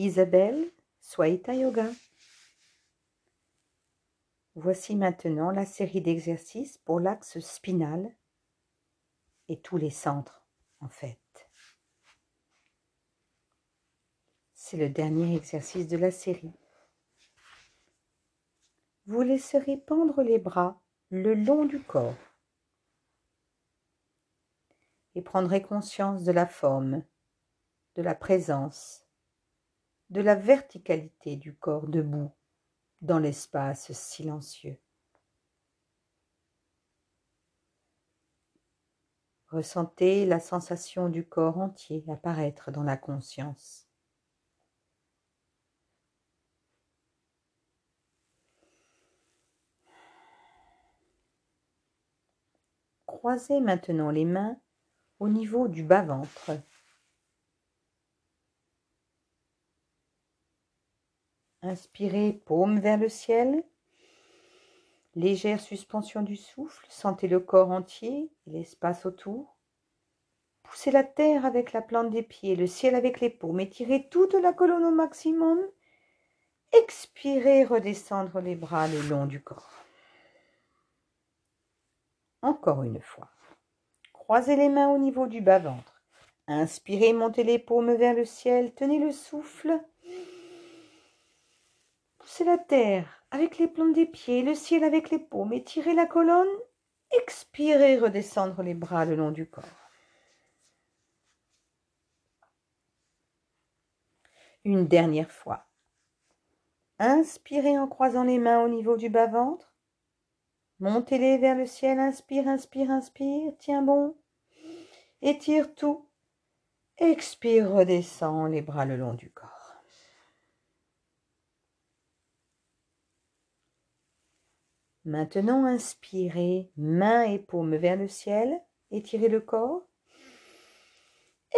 Isabelle Swaita Yoga. Voici maintenant la série d'exercices pour l'axe spinal et tous les centres en fait. C'est le dernier exercice de la série. Vous laisserez pendre les bras le long du corps et prendrez conscience de la forme, de la présence, de la verticalité du corps debout dans l'espace silencieux. Ressentez la sensation du corps entier apparaître dans la conscience. Croisez maintenant les mains au niveau du bas-ventre. Inspirez, paume vers le ciel. Légère suspension du souffle, sentez le corps entier et l'espace autour. Poussez la terre avec la plante des pieds, le ciel avec les paumes, étirez toute la colonne au maximum. Expirez, redescendre les bras le long du corps. Encore une fois. Croisez les mains au niveau du bas-ventre. Inspirez, montez les paumes vers le ciel, tenez le souffle. Poussez la terre avec les plantes des pieds, le ciel avec les paumes, étirez la colonne. Expirez, redescendre les bras le long du corps. Une dernière fois. Inspirez en croisant les mains au niveau du bas-ventre. Montez-les vers le ciel, inspire, inspire, inspire, tiens bon. Étire tout. Expire, redescend les bras le long du corps. Maintenant, inspirez, mains et paumes vers le ciel, étirez le corps.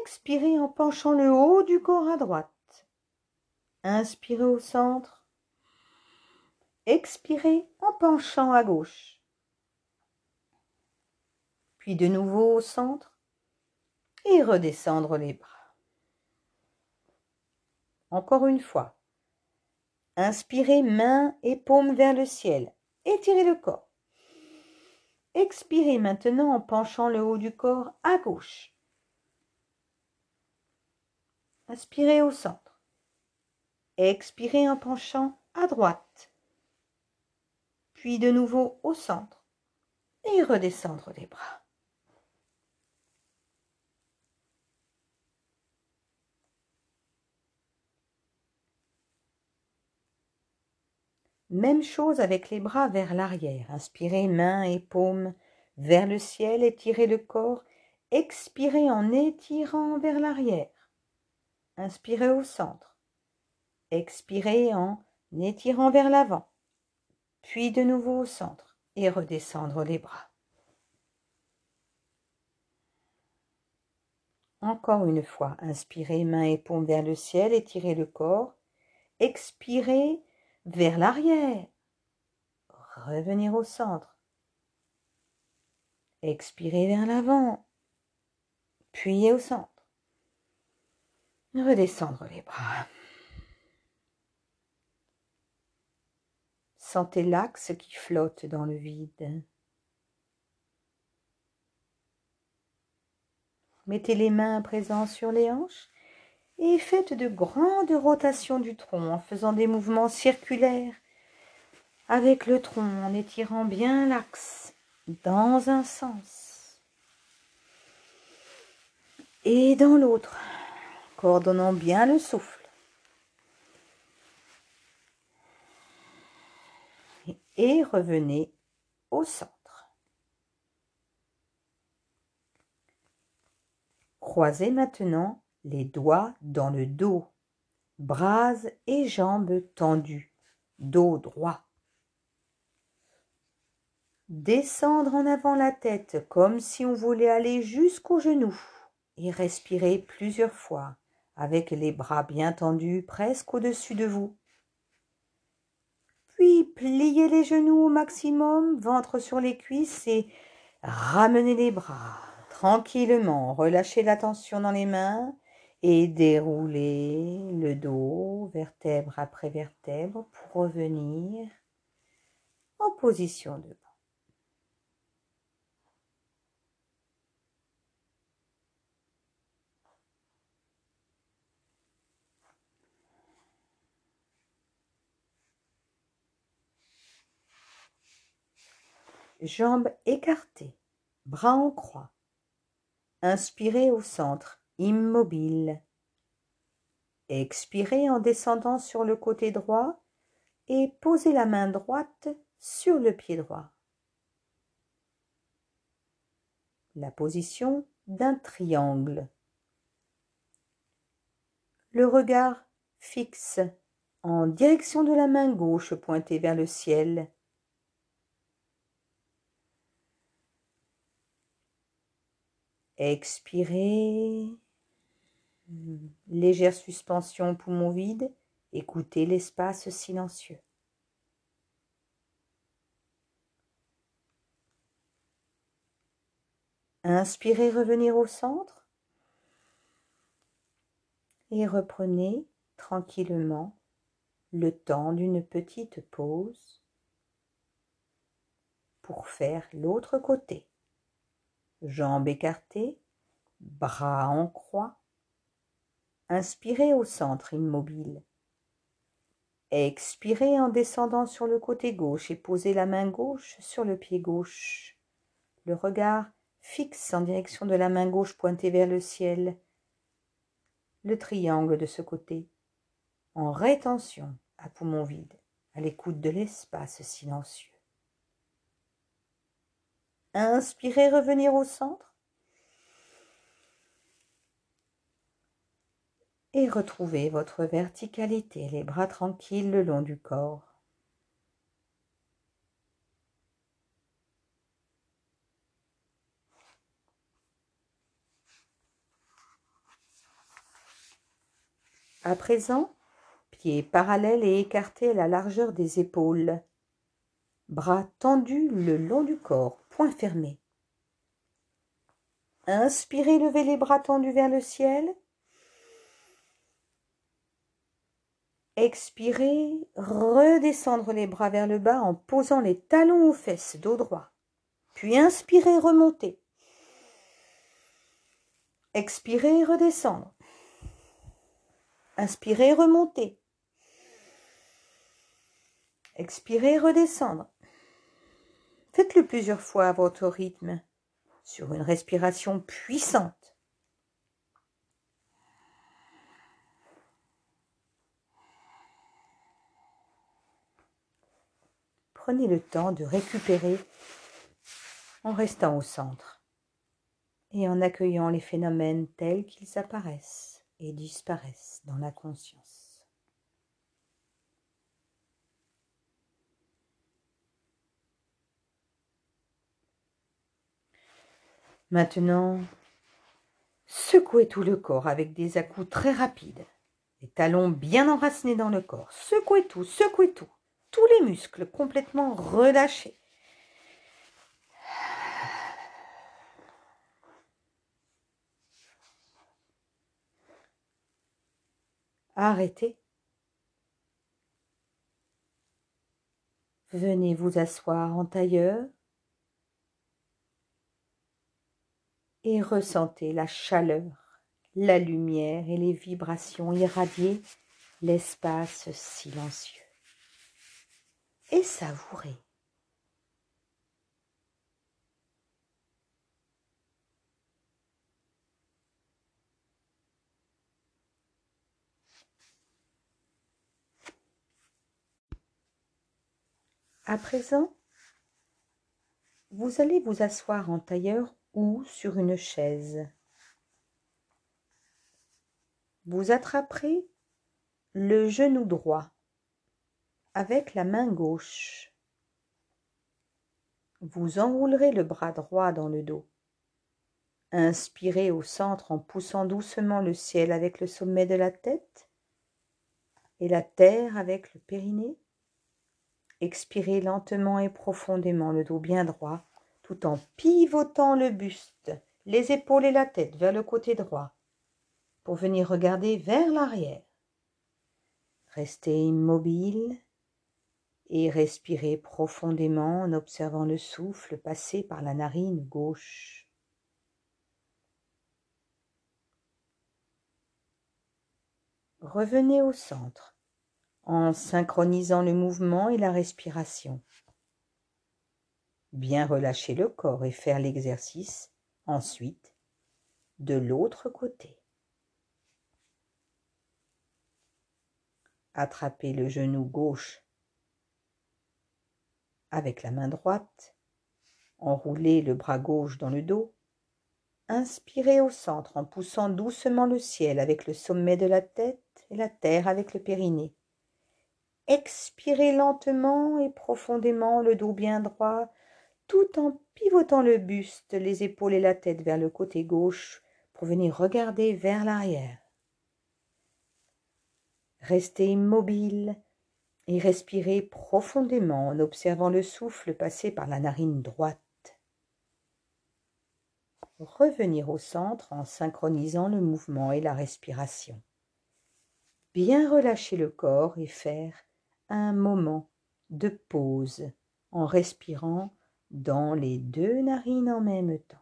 Expirez en penchant le haut du corps à droite. Inspirez au centre. Expirez en penchant à gauche. Puis de nouveau au centre et redescendre les bras. Encore une fois. Inspirez mains et paumes vers le ciel. Étirez le corps. Expirez maintenant en penchant le haut du corps à gauche. Inspirez au centre. Expirez en penchant à droite puis de nouveau au centre et redescendre les bras. Même chose avec les bras vers l'arrière. Inspirez mains et paumes vers le ciel, étirez le corps, expirez en étirant vers l'arrière. Inspirez au centre. Expirez en étirant vers l'avant puis de nouveau au centre et redescendre les bras. Encore une fois, inspirez main et paume vers le ciel, étirez le corps, expirez vers l'arrière, revenir au centre, expirez vers l'avant, puis au centre, redescendre les bras. Sentez l'axe qui flotte dans le vide. Mettez les mains à présent sur les hanches et faites de grandes rotations du tronc en faisant des mouvements circulaires avec le tronc en étirant bien l'axe dans un sens et dans l'autre, coordonnant bien le souffle. et revenez au centre. Croisez maintenant les doigts dans le dos, bras et jambes tendus, dos droit. Descendre en avant la tête comme si on voulait aller jusqu'au genou et respirer plusieurs fois avec les bras bien tendus presque au-dessus de vous. Puis pliez les genoux au maximum, ventre sur les cuisses et ramenez les bras tranquillement. Relâchez la tension dans les mains Et déroulez le dos, vertèbre après vertèbre, pour revenir en position debout. Jambes écartées, bras en croix. Inspirez au centre, immobile. Expirez en descendant sur le côté droit et posez la main droite sur le pied droit. La position d'un triangle. Le regard fixe en direction de la main gauche pointée vers le ciel. Expirez. Légère suspension poumon vide. Écoutez l'espace silencieux. Inspirez, revenir au centre. Et reprenez tranquillement le temps d'une petite pause pour faire l'autre côté jambes écartées, bras en croix. Inspirez au centre immobile. Expirez en descendant sur le côté gauche et posez la main gauche sur le pied gauche. Le regard fixe en direction de la main gauche pointée vers le ciel. Le triangle de ce côté, en rétention à poumon vide, à l'écoute de l'espace silencieux. Inspirez, revenir au centre? Et retrouvez votre verticalité, les bras tranquilles le long du corps. À présent, pieds parallèles et écartés à la largeur des épaules. Bras tendus le long du corps, point fermé. Inspirez, levez les bras tendus vers le ciel. Expirez, redescendre les bras vers le bas en posant les talons aux fesses, dos droit. Puis inspirez, remonter. Expirez, redescendre. Inspirez, remonter. Expirez, redescendre. Faites-le plusieurs fois à votre rythme, sur une respiration puissante. Prenez le temps de récupérer en restant au centre et en accueillant les phénomènes tels qu'ils apparaissent et disparaissent dans la conscience. Maintenant, secouez tout le corps avec des à très rapides. Les talons bien enracinés dans le corps. Secouez tout, secouez tout. Tous les muscles complètement relâchés. Arrêtez. Venez vous asseoir en tailleur et ressentez la chaleur, la lumière et les vibrations irradier l'espace silencieux. Et savourez. À présent, vous allez vous asseoir en tailleur ou sur une chaise. Vous attraperez le genou droit avec la main gauche. Vous enroulerez le bras droit dans le dos. Inspirez au centre en poussant doucement le ciel avec le sommet de la tête et la terre avec le périnée. Expirez lentement et profondément le dos bien droit tout en pivotant le buste, les épaules et la tête vers le côté droit. pour venir regarder vers l'arrière. Restez immobile et respirez profondément en observant le souffle passer par la narine gauche. Revenez au centre en synchronisant le mouvement et la respiration. Bien relâcher le corps et faire l'exercice ensuite de l'autre côté. Attrapez le genou gauche avec la main droite. Enroulez le bras gauche dans le dos. Inspirez au centre en poussant doucement le ciel avec le sommet de la tête et la terre avec le périnée. Expirez lentement et profondément le dos bien droit, tout en pivotant le buste, les épaules et la tête vers le côté gauche pour venir regarder vers l'arrière. Restez immobile et respirez profondément en observant le souffle passer par la narine droite. Revenir au centre en synchronisant le mouvement et la respiration. Bien relâcher le corps et faire un moment de pause en respirant dans les deux narines en même temps.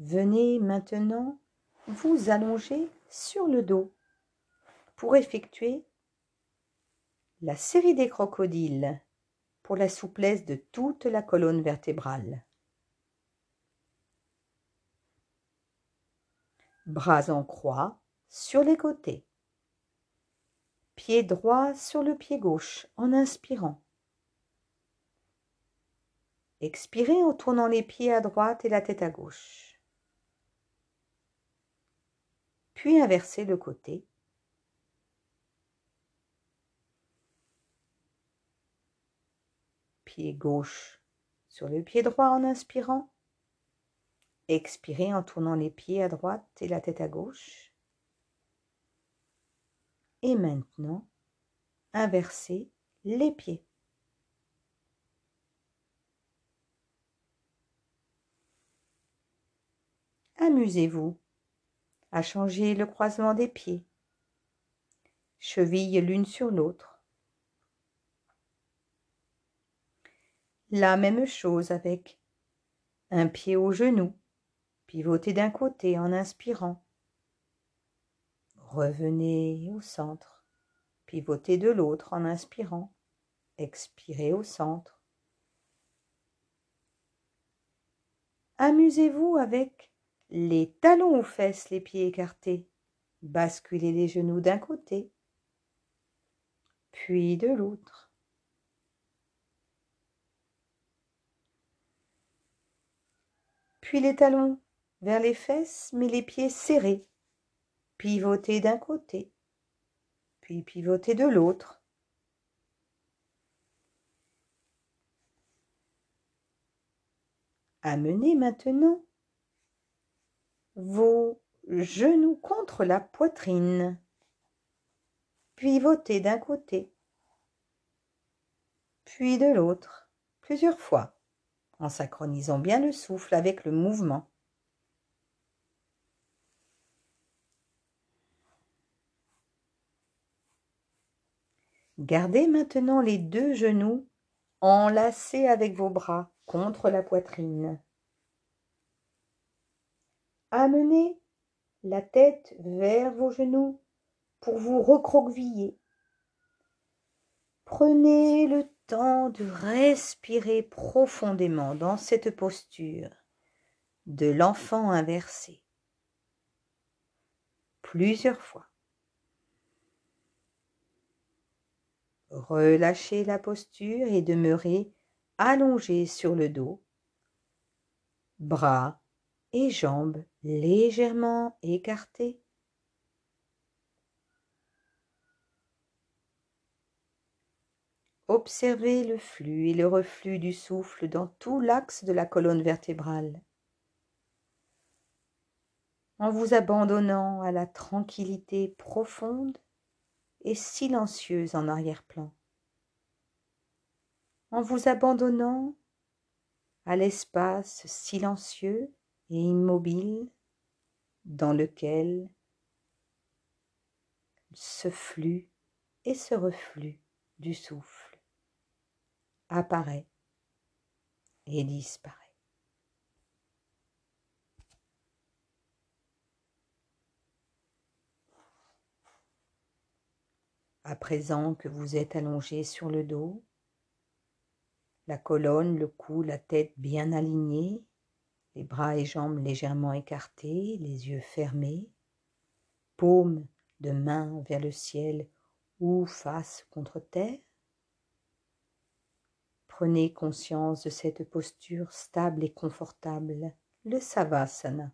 Venez maintenant vous allonger sur le dos pour effectuer la série des crocodiles pour la souplesse de toute la colonne vertébrale. Bras en croix sur les côtés. Pied droit sur le pied gauche en inspirant. Expirez en tournant les pieds à droite et la tête à gauche. Puis inverser le côté. Pied gauche sur le pied droit en inspirant. Expirez en tournant les pieds à droite et la tête à gauche. Et maintenant, inversez les pieds. Amusez-vous à changer le croisement des pieds, chevilles l'une sur l'autre. La même chose avec un pied au genou, pivoter d'un côté en inspirant. Revenez au centre, pivotez de l'autre en inspirant, expirez au centre. Amusez-vous avec les talons aux fesses, les pieds écartés. Basculez les genoux d'un côté, puis de l'autre. Puis les talons vers les fesses, mais les pieds serrés. Pivotez d'un côté, puis pivotez de l'autre. Amenez maintenant vos genoux contre la poitrine, pivotez d'un côté, puis de l'autre, plusieurs fois, en synchronisant bien le souffle avec le mouvement. Gardez maintenant les deux genoux enlacés avec vos bras contre la poitrine. Amenez la tête vers vos genoux pour vous recroqueviller. Prenez le temps de respirer profondément dans cette posture de l'enfant inversé. Plusieurs fois. Relâchez la posture et demeurez allongé sur le dos, bras et jambes légèrement écartées. Observez le flux et le reflux du souffle dans tout l'axe de la colonne vertébrale. En vous abandonnant à la tranquillité profonde et silencieuse en arrière-plan. en vous abandonnant à l'espace silencieux et immobile dans lequel ce flux et ce reflux du souffle apparaît et disparaît. À présent que vous êtes allongé sur le dos, la colonne, le cou, la tête bien alignés, les bras et jambes légèrement écartés, les yeux fermés, paumes de main vers le ciel ou face contre terre. Prenez conscience de cette posture stable et confortable, le savasana.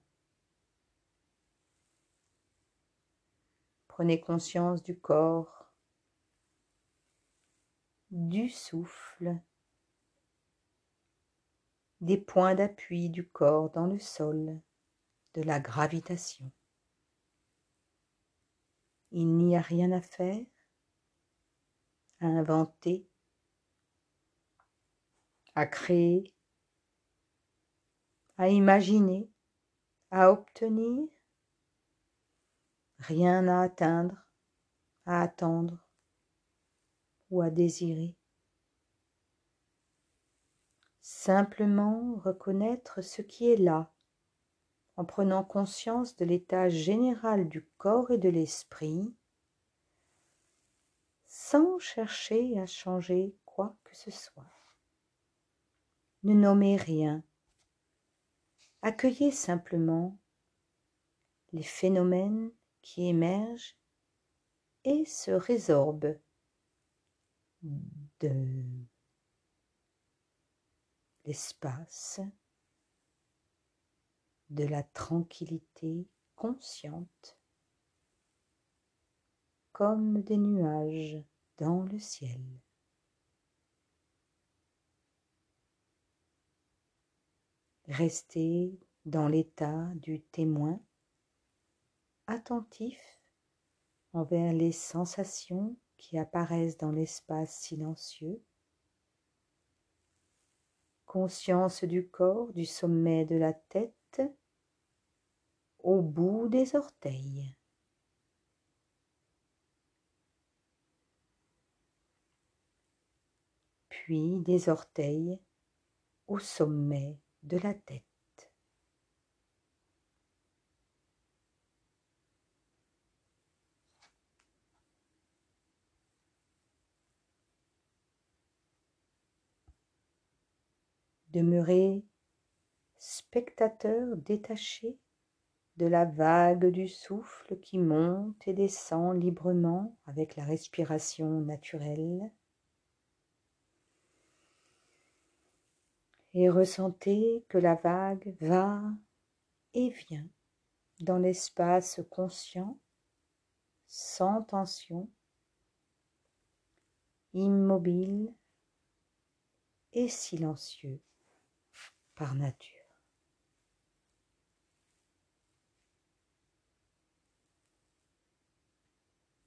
Prenez conscience du corps, du souffle, des points d'appui du corps dans le sol, de la gravitation. Il n'y a rien à faire, à inventer, à créer, à imaginer, à obtenir, rien à atteindre, à attendre ou à désirer. Simplement reconnaître ce qui est là, en prenant conscience de l'état général du corps et de l'esprit, sans chercher à changer quoi que ce soit. Ne nommez rien. Accueillez simplement les phénomènes qui émergent et se résorbent de l'espace, de la tranquillité consciente, comme des nuages dans le ciel. Restez dans l'état du témoin, attentif envers les sensations qui apparaissent dans l'espace silencieux conscience du corps du sommet de la tête au bout des orteils. Puis des orteils au sommet de la tête. Demeurez spectateur détaché de la vague du souffle qui monte et descend librement avec la respiration naturelle. Et ressentez que la vague va et vient dans l'espace conscient, sans tension, immobile et silencieux par nature.